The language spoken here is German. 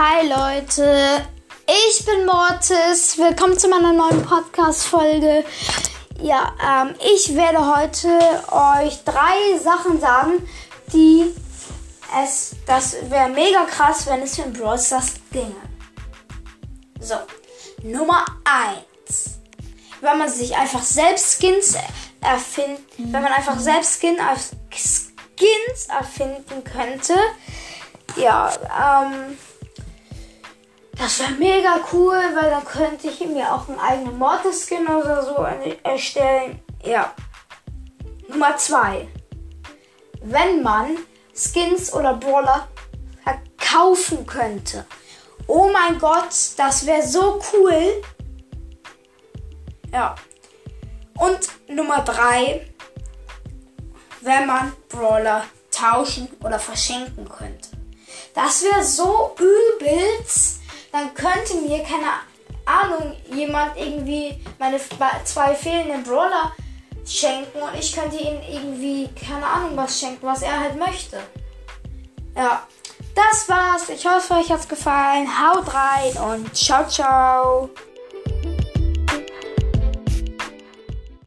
Hi Leute, ich bin Mortis. Willkommen zu meiner neuen Podcast-Folge. Ja, ähm, ich werde heute euch drei Sachen sagen, die es, das wäre mega krass, wenn es für ein Brawl Stars ginge. So, Nummer eins, Wenn man sich einfach selbst Skins erfinden, wenn man einfach selbst Skin, Skins erfinden könnte. Ja, ähm, das wäre mega cool, weil dann könnte ich mir auch einen eigenen Mortis-Skin oder so erstellen. Ja. Nummer 2. Wenn man Skins oder Brawler verkaufen könnte. Oh mein Gott, das wäre so cool. Ja. Und Nummer 3. Wenn man Brawler tauschen oder verschenken könnte. Das wäre so übelst dann könnte mir, keine Ahnung, jemand irgendwie meine zwei fehlenden Brawler schenken und ich könnte ihm irgendwie, keine Ahnung, was schenken, was er halt möchte. Ja, das war's. Ich hoffe, euch hat's gefallen. Haut rein und ciao, ciao.